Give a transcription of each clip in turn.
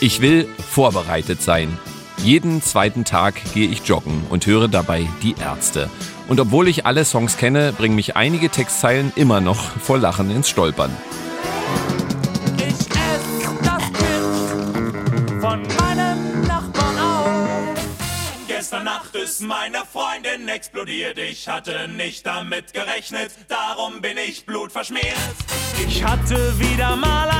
Ich will vorbereitet sein. Jeden zweiten Tag gehe ich joggen und höre dabei die Ärzte. Und obwohl ich alle Songs kenne, bringen mich einige Textzeilen immer noch vor Lachen ins Stolpern. Ich ess das Kind von meinem Nachbarn auf. Gestern Nacht ist meine Freundin explodiert. Ich hatte nicht damit gerechnet, darum bin ich blutverschmiert. Ich hatte wieder mal ein.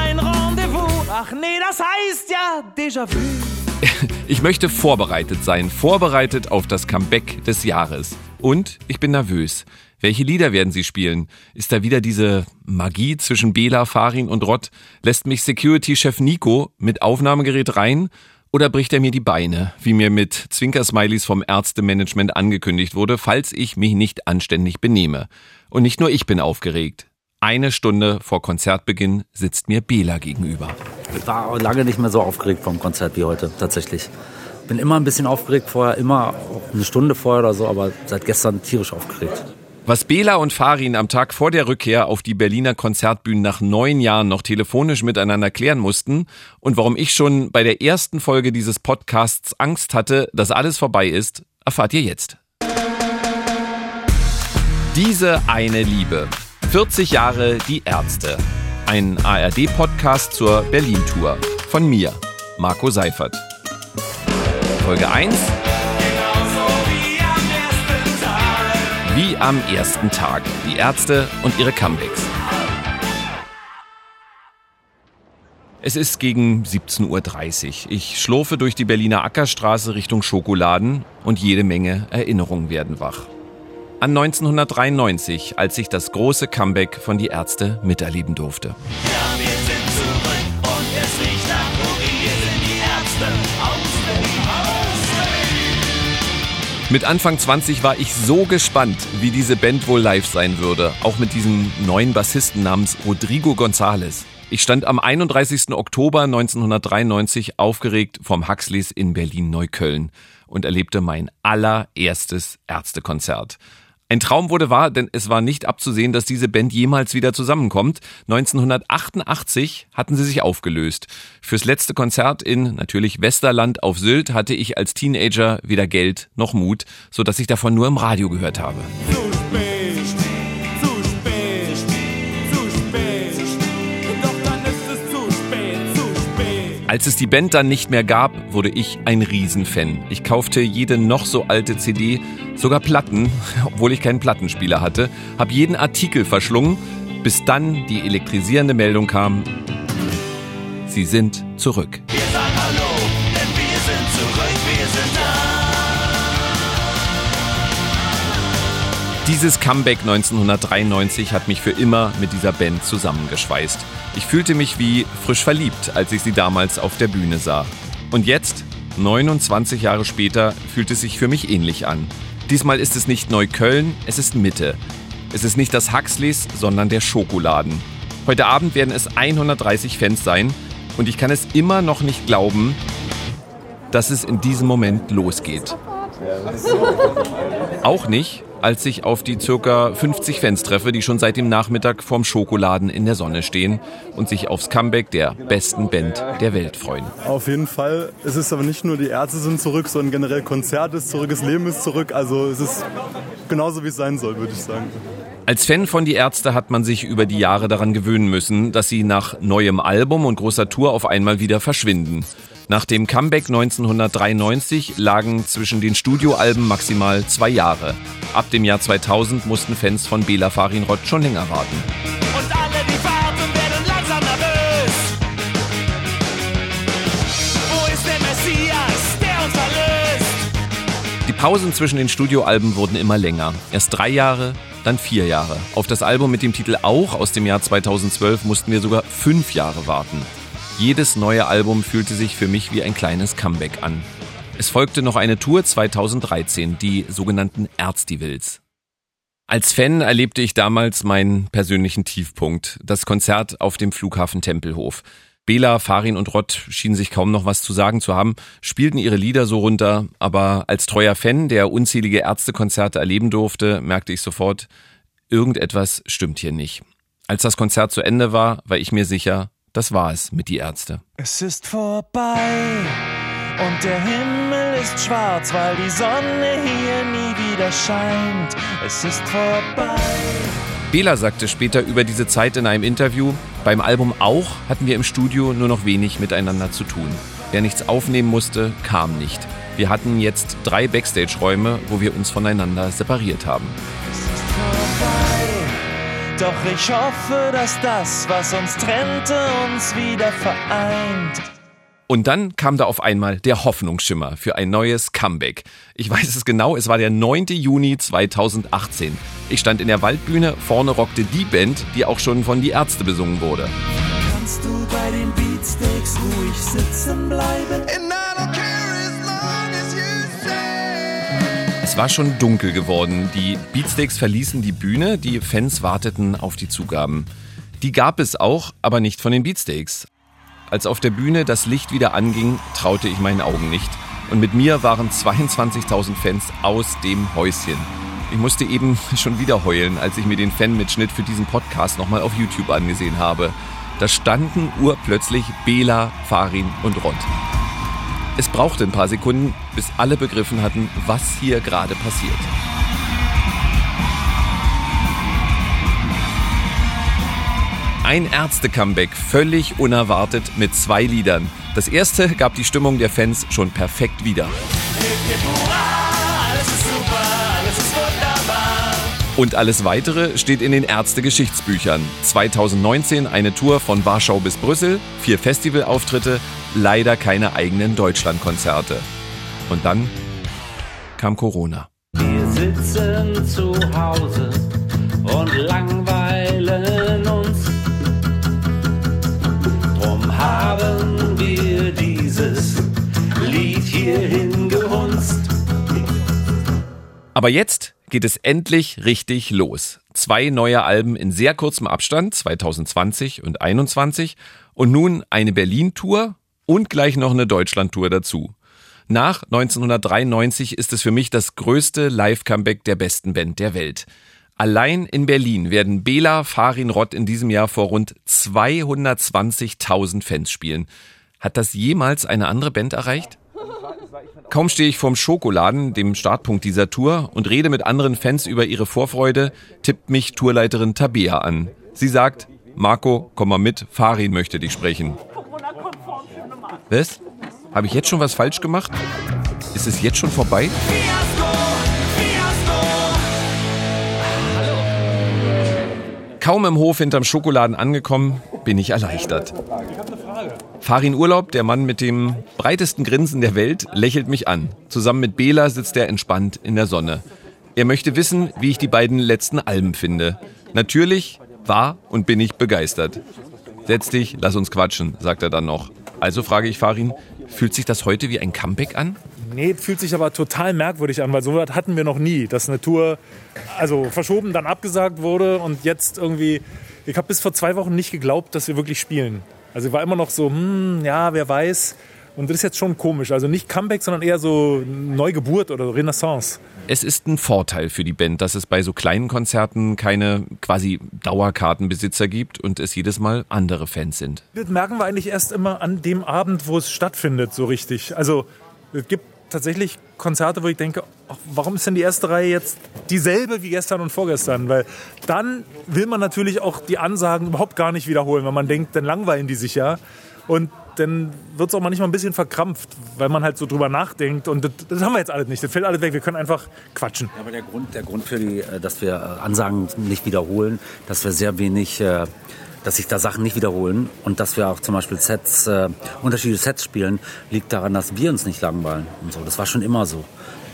Ach nee, das heißt ja Déjà-vu. Ich möchte vorbereitet sein, vorbereitet auf das Comeback des Jahres. Und ich bin nervös. Welche Lieder werden sie spielen? Ist da wieder diese Magie zwischen Bela, Farin und Rott? Lässt mich Security-Chef Nico mit Aufnahmegerät rein? Oder bricht er mir die Beine, wie mir mit Zwinkersmileys vom Ärztemanagement angekündigt wurde, falls ich mich nicht anständig benehme? Und nicht nur ich bin aufgeregt. Eine Stunde vor Konzertbeginn sitzt mir Bela gegenüber. Ich war lange nicht mehr so aufgeregt vom Konzert wie heute, tatsächlich. Bin immer ein bisschen aufgeregt vorher, immer eine Stunde vorher oder so, aber seit gestern tierisch aufgeregt. Was Bela und Farin am Tag vor der Rückkehr auf die Berliner Konzertbühnen nach neun Jahren noch telefonisch miteinander klären mussten und warum ich schon bei der ersten Folge dieses Podcasts Angst hatte, dass alles vorbei ist, erfahrt ihr jetzt. Diese eine Liebe. 40 Jahre die Ärzte. Ein ARD-Podcast zur Berlin-Tour. Von mir, Marco Seifert. Folge 1. Wie am ersten Tag. Die Ärzte und ihre Comebacks. Es ist gegen 17.30 Uhr. Ich schlurfe durch die Berliner Ackerstraße Richtung Schokoladen und jede Menge Erinnerungen werden wach. An 1993, als ich das große Comeback von Die Ärzte miterleben durfte. Ja, wir sind zurück und es riecht nach Urin. Wir sind die Ärzte. Aus Mit Anfang 20 war ich so gespannt, wie diese Band wohl live sein würde. Auch mit diesem neuen Bassisten namens Rodrigo González. Ich stand am 31. Oktober 1993 aufgeregt vom Huxleys in Berlin-Neukölln und erlebte mein allererstes Ärztekonzert. Ein Traum wurde wahr, denn es war nicht abzusehen, dass diese Band jemals wieder zusammenkommt. 1988 hatten sie sich aufgelöst. Fürs letzte Konzert in natürlich Westerland auf Sylt hatte ich als Teenager weder Geld noch Mut, so dass ich davon nur im Radio gehört habe. Als es die Band dann nicht mehr gab, wurde ich ein Riesenfan. Ich kaufte jede noch so alte CD, sogar Platten, obwohl ich keinen Plattenspieler hatte, habe jeden Artikel verschlungen, bis dann die elektrisierende Meldung kam, sie sind zurück. Dieses Comeback 1993 hat mich für immer mit dieser Band zusammengeschweißt. Ich fühlte mich wie frisch verliebt, als ich sie damals auf der Bühne sah. Und jetzt, 29 Jahre später, fühlt es sich für mich ähnlich an. Diesmal ist es nicht Neukölln, es ist Mitte. Es ist nicht das Huxleys, sondern der Schokoladen. Heute Abend werden es 130 Fans sein und ich kann es immer noch nicht glauben, dass es in diesem Moment losgeht. Auch nicht, als ich auf die circa 50 Fans treffe, die schon seit dem Nachmittag vorm Schokoladen in der Sonne stehen und sich aufs Comeback der besten Band der Welt freuen. Auf jeden Fall. Es ist aber nicht nur die Ärzte sind zurück, sondern generell Konzert ist zurück, das Leben ist zurück. Also es ist genauso, wie es sein soll, würde ich sagen. Als Fan von Die Ärzte hat man sich über die Jahre daran gewöhnen müssen, dass sie nach neuem Album und großer Tour auf einmal wieder verschwinden. Nach dem Comeback 1993 lagen zwischen den Studioalben maximal zwei Jahre. Ab dem Jahr 2000 mussten Fans von Bela Farin Rott schon länger warten. Und alle, die warten, werden langsam nervös. Wo ist der Messias, der uns erlöst? Die Pausen zwischen den Studioalben wurden immer länger. Erst drei Jahre, dann vier Jahre. Auf das Album mit dem Titel Auch aus dem Jahr 2012 mussten wir sogar fünf Jahre warten. Jedes neue Album fühlte sich für mich wie ein kleines Comeback an. Es folgte noch eine Tour 2013, die sogenannten Erztivils. Als Fan erlebte ich damals meinen persönlichen Tiefpunkt, das Konzert auf dem Flughafen Tempelhof. Bela, Farin und Rott schienen sich kaum noch was zu sagen zu haben, spielten ihre Lieder so runter, aber als treuer Fan, der unzählige Ärztekonzerte erleben durfte, merkte ich sofort, irgendetwas stimmt hier nicht. Als das Konzert zu Ende war, war ich mir sicher, das war es mit die Ärzte. Es ist vorbei und der Himmel ist schwarz, weil die Sonne hier nie wieder scheint. Es ist vorbei. Bela sagte später über diese Zeit in einem Interview, beim Album auch hatten wir im Studio nur noch wenig miteinander zu tun. Wer nichts aufnehmen musste, kam nicht. Wir hatten jetzt drei Backstage-Räume, wo wir uns voneinander separiert haben. Doch ich hoffe, dass das, was uns trennte, uns wieder vereint. Und dann kam da auf einmal der Hoffnungsschimmer für ein neues Comeback. Ich weiß es genau, es war der 9. Juni 2018. Ich stand in der Waldbühne, vorne rockte die Band, die auch schon von Die Ärzte besungen wurde. Kannst du bei den Beatsteaks ruhig sitzen bleiben? Es war schon dunkel geworden. Die Beatsteaks verließen die Bühne, die Fans warteten auf die Zugaben. Die gab es auch, aber nicht von den Beatsteaks. Als auf der Bühne das Licht wieder anging, traute ich meinen Augen nicht. Und mit mir waren 22.000 Fans aus dem Häuschen. Ich musste eben schon wieder heulen, als ich mir den Fanmitschnitt für diesen Podcast nochmal auf YouTube angesehen habe. Da standen urplötzlich Bela, Farin und Rott. Es brauchte ein paar Sekunden, bis alle begriffen hatten, was hier gerade passiert. Ein Ärzte-Comeback, völlig unerwartet mit zwei Liedern. Das erste gab die Stimmung der Fans schon perfekt wieder. Und alles weitere steht in den Ärzte-Geschichtsbüchern. 2019 eine Tour von Warschau bis Brüssel, vier Festivalauftritte, leider keine eigenen Deutschlandkonzerte. Und dann kam Corona. Wir sitzen zu Hause und langweilen uns. Drum haben wir dieses Lied hierhin gehunzt. Aber jetzt geht es endlich richtig los. Zwei neue Alben in sehr kurzem Abstand, 2020 und 2021. Und nun eine Berlin-Tour und gleich noch eine Deutschland-Tour dazu. Nach 1993 ist es für mich das größte Live-Comeback der besten Band der Welt. Allein in Berlin werden Bela Farin Rott in diesem Jahr vor rund 220.000 Fans spielen. Hat das jemals eine andere Band erreicht? Kaum stehe ich vorm Schokoladen, dem Startpunkt dieser Tour, und rede mit anderen Fans über ihre Vorfreude, tippt mich Tourleiterin Tabea an. Sie sagt, Marco, komm mal mit, Farin möchte dich sprechen. Was? Habe ich jetzt schon was falsch gemacht? Ist es jetzt schon vorbei? Kaum im Hof hinterm Schokoladen angekommen, bin ich erleichtert. Farin Urlaub, der Mann mit dem breitesten Grinsen der Welt, lächelt mich an. Zusammen mit Bela sitzt er entspannt in der Sonne. Er möchte wissen, wie ich die beiden letzten Alben finde. Natürlich war und bin ich begeistert. Setz dich, lass uns quatschen, sagt er dann noch. Also frage ich Farin, fühlt sich das heute wie ein Comeback an? Nee, fühlt sich aber total merkwürdig an, weil so was hatten wir noch nie, dass eine Tour also verschoben, dann abgesagt wurde und jetzt irgendwie. Ich habe bis vor zwei Wochen nicht geglaubt, dass wir wirklich spielen. Also ich war immer noch so, hm, ja, wer weiß. Und das ist jetzt schon komisch. Also nicht Comeback, sondern eher so Neugeburt oder Renaissance. Es ist ein Vorteil für die Band, dass es bei so kleinen Konzerten keine quasi Dauerkartenbesitzer gibt und es jedes Mal andere Fans sind. Das merken wir eigentlich erst immer an dem Abend, wo es stattfindet, so richtig. Also es gibt tatsächlich Konzerte, wo ich denke, ach, warum ist denn die erste Reihe jetzt dieselbe wie gestern und vorgestern? Weil dann will man natürlich auch die Ansagen überhaupt gar nicht wiederholen, weil man denkt, dann langweilen die sich ja. Und dann wird es auch manchmal ein bisschen verkrampft, weil man halt so drüber nachdenkt. Und das, das haben wir jetzt alles nicht. Das fällt alles weg. Wir können einfach quatschen. Ja, aber der Grund, der Grund für die, äh, dass wir äh, Ansagen nicht wiederholen, dass wir sehr wenig, äh, dass sich da Sachen nicht wiederholen und dass wir auch zum Beispiel Sets, äh, unterschiedliche Sets spielen, liegt daran, dass wir uns nicht langweilen und so. Das war schon immer so.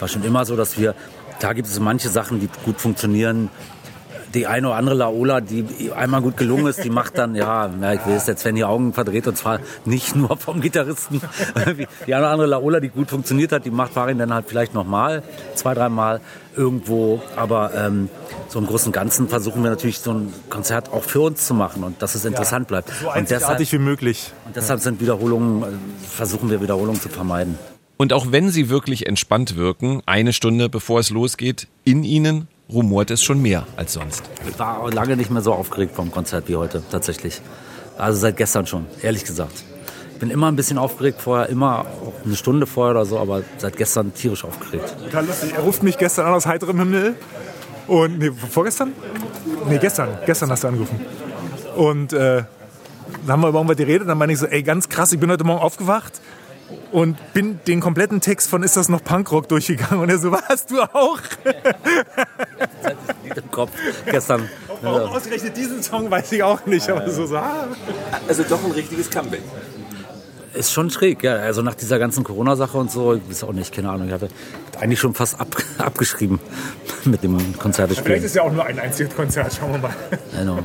War schon immer so, dass wir, klar gibt es manche Sachen, die gut funktionieren. Die eine oder andere Laola, die einmal gut gelungen ist, die macht dann, ja, ja ich weiß, jetzt werden die Augen verdreht und zwar nicht nur vom Gitarristen. Die eine oder andere Laola, die gut funktioniert hat, die macht Farin dann halt vielleicht nochmal, zwei, dreimal irgendwo. Aber ähm, so im Großen und Ganzen versuchen wir natürlich so ein Konzert auch für uns zu machen und dass es interessant bleibt. So und deshalb, wie möglich. und deshalb sind Wiederholungen, äh, versuchen wir Wiederholungen zu vermeiden. Und auch wenn sie wirklich entspannt wirken, eine Stunde bevor es losgeht, in ihnen rumort es schon mehr als sonst. Ich war lange nicht mehr so aufgeregt vom Konzert wie heute, tatsächlich. Also seit gestern schon, ehrlich gesagt. Ich bin immer ein bisschen aufgeregt vorher, immer eine Stunde vorher oder so, aber seit gestern tierisch aufgeregt. Total lustig. Er ruft mich gestern an aus heiterem Himmel. Und, nee, vorgestern? Nee, gestern. Gestern hast du angerufen. Und äh, dann haben wir über irgendwas geredet. Dann meine ich so, ey, ganz krass, ich bin heute Morgen aufgewacht und bin den kompletten Text von Ist das noch Punkrock durchgegangen. Und er so, was, du auch? Im Kopf gestern. Warum ausgerechnet diesen Song, weiß ich auch nicht. Aber so, so ah. Also doch ein richtiges Comeback. Ist schon schräg, ja. Also nach dieser ganzen Corona-Sache und so, ich weiß auch nicht, keine Ahnung. Ich hatte eigentlich schon fast ab, abgeschrieben mit dem Konzerte Vielleicht ist ja auch nur ein einziges Konzert, schauen wir mal. Genau.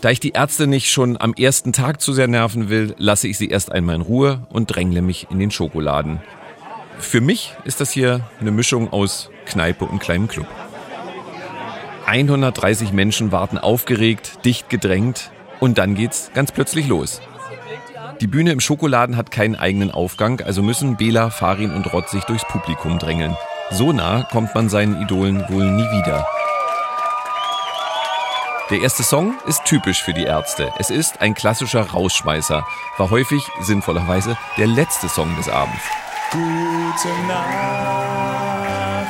Da ich die Ärzte nicht schon am ersten Tag zu sehr nerven will, lasse ich sie erst einmal in Ruhe und drängle mich in den Schokoladen. Für mich ist das hier eine Mischung aus Kneipe und kleinem Club. 130 Menschen warten aufgeregt, dicht gedrängt und dann geht's ganz plötzlich los. Die Bühne im Schokoladen hat keinen eigenen Aufgang, also müssen Bela, Farin und Rott sich durchs Publikum drängeln. So nah kommt man seinen Idolen wohl nie wieder. Der erste Song ist typisch für die Ärzte. Es ist ein klassischer Rausschmeißer, war häufig sinnvollerweise der letzte Song des Abends. Gute Nacht,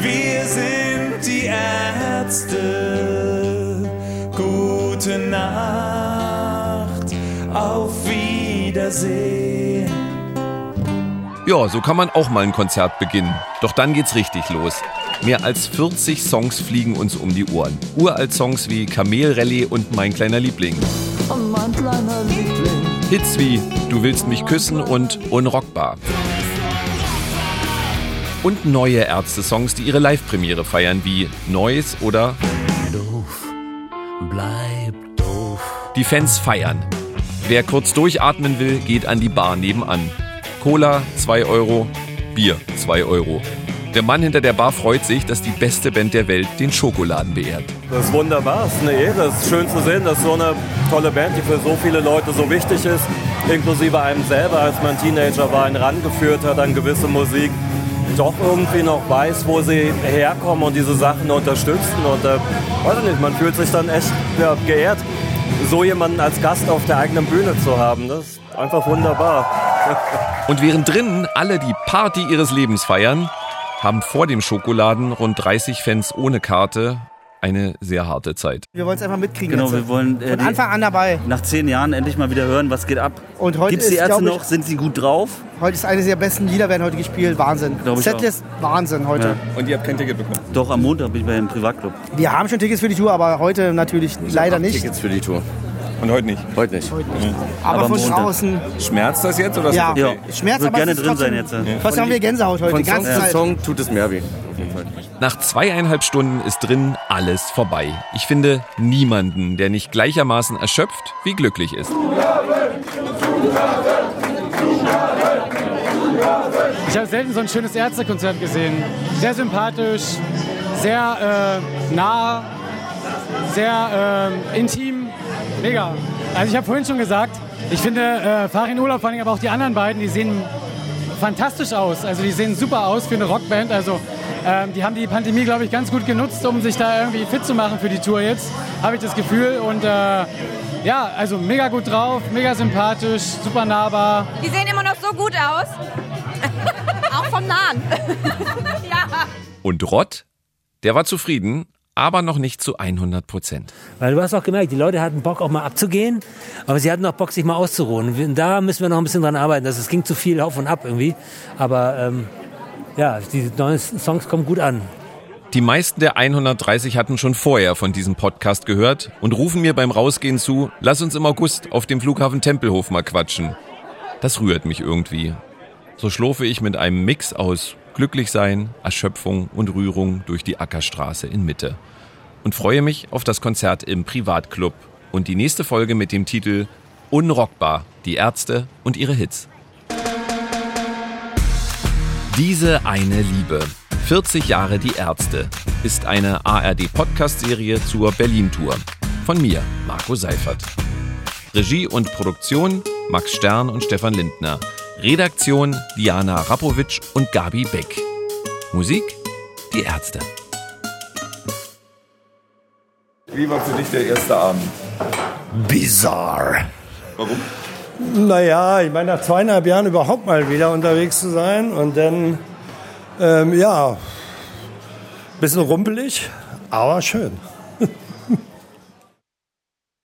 wir sind die Ärzte. Gute Nacht, auf Wiedersehen. Ja, so kann man auch mal ein Konzert beginnen. Doch dann geht's richtig los. Mehr als 40 Songs fliegen uns um die Ohren. Uralt Songs wie Kamelrallye und Mein kleiner Liebling. Mein kleiner Liebling. Hits wie Du willst mich küssen und Unrockbar. Und neue Ärzte-Songs, die ihre Live-Premiere feiern, wie Noise oder Doof, bleib doof. Die Fans feiern. Wer kurz durchatmen will, geht an die Bar nebenan. Cola 2 Euro, Bier 2 Euro. Der Mann hinter der Bar freut sich, dass die beste Band der Welt den Schokoladen beehrt. Das ist wunderbar, es ist eine Ehre. Es ist schön zu sehen, dass so eine tolle Band, die für so viele Leute so wichtig ist, inklusive einem selber, als man Teenager war, einen rangeführt hat an gewisse Musik, doch irgendwie noch weiß, wo sie herkommen und diese Sachen unterstützen. Und äh, weiß ich nicht, man fühlt sich dann echt ja, geehrt, so jemanden als Gast auf der eigenen Bühne zu haben. Das ist einfach wunderbar. Und während drinnen alle die Party ihres Lebens feiern, haben vor dem Schokoladen rund 30 Fans ohne Karte eine sehr harte Zeit. Wir wollen es einfach mitkriegen. Genau, jetzt. wir wollen äh, Von Anfang an dabei. nach zehn Jahren endlich mal wieder hören, was geht ab. Und heute Gibt es die ist, Ärzte ich- noch? Sind sie gut drauf? Heute ist eines der besten Lieder, werden heute gespielt. Wahnsinn. Ich Setlist, Wahnsinn heute. Ja. Und ihr habt kein Ticket bekommen? Doch, am Montag bin ich beim Privatclub. Wir haben schon Tickets für die Tour, aber heute natürlich leider nicht. Tickets für die Tour. Und heute nicht? Heute nicht. Aber, Aber von draußen. Schmerzt das jetzt oder ist Ja, das okay? Schmerz, Wird aber gerne es ist drin sein jetzt. Ja. Haben wir Gänsehaut heute, Von die Song ganze zu Zeit. Song tut es mehr weh. Nach zweieinhalb Stunden ist drin alles vorbei. Ich finde niemanden, der nicht gleichermaßen erschöpft wie glücklich ist. Ich habe selten so ein schönes Ärztekonzert gesehen. Sehr sympathisch, sehr äh, nah, sehr äh, intim, mega. Also ich habe vorhin schon gesagt, ich finde äh, Farin Urlaub, vor allem aber auch die anderen beiden, die sehen fantastisch aus. Also die sehen super aus für eine Rockband. Also ähm, die haben die Pandemie, glaube ich, ganz gut genutzt, um sich da irgendwie fit zu machen für die Tour jetzt, habe ich das Gefühl. Und äh, ja, also mega gut drauf, mega sympathisch, super nahbar. Die sehen immer noch so gut aus. Auch vom Nahen. ja. Und Rott, der war zufrieden, aber noch nicht zu 100 Prozent. Weil du hast auch gemerkt, die Leute hatten Bock auch mal abzugehen, aber sie hatten auch Bock, sich mal auszuruhen. Und Da müssen wir noch ein bisschen dran arbeiten. Das, es ging zu viel auf und ab irgendwie. Aber ähm, ja, die neuen Songs kommen gut an. Die meisten der 130 hatten schon vorher von diesem Podcast gehört und rufen mir beim Rausgehen zu, lass uns im August auf dem Flughafen Tempelhof mal quatschen. Das rührt mich irgendwie. So schlurfe ich mit einem Mix aus Glücklichsein, Erschöpfung und Rührung durch die Ackerstraße in Mitte und freue mich auf das Konzert im Privatclub und die nächste Folge mit dem Titel Unrockbar, die Ärzte und ihre Hits. Diese eine Liebe. 40 Jahre die Ärzte ist eine ARD-Podcast-Serie zur Berlin-Tour. Von mir, Marco Seifert. Regie und Produktion Max Stern und Stefan Lindner. Redaktion Diana Rapowitsch und Gabi Beck. Musik Die Ärzte. Wie war für dich der erste Abend? bizarre. Warum? Naja, ich meine, nach zweieinhalb Jahren überhaupt mal wieder unterwegs zu sein und dann, ähm, ja, bisschen rumpelig, aber schön.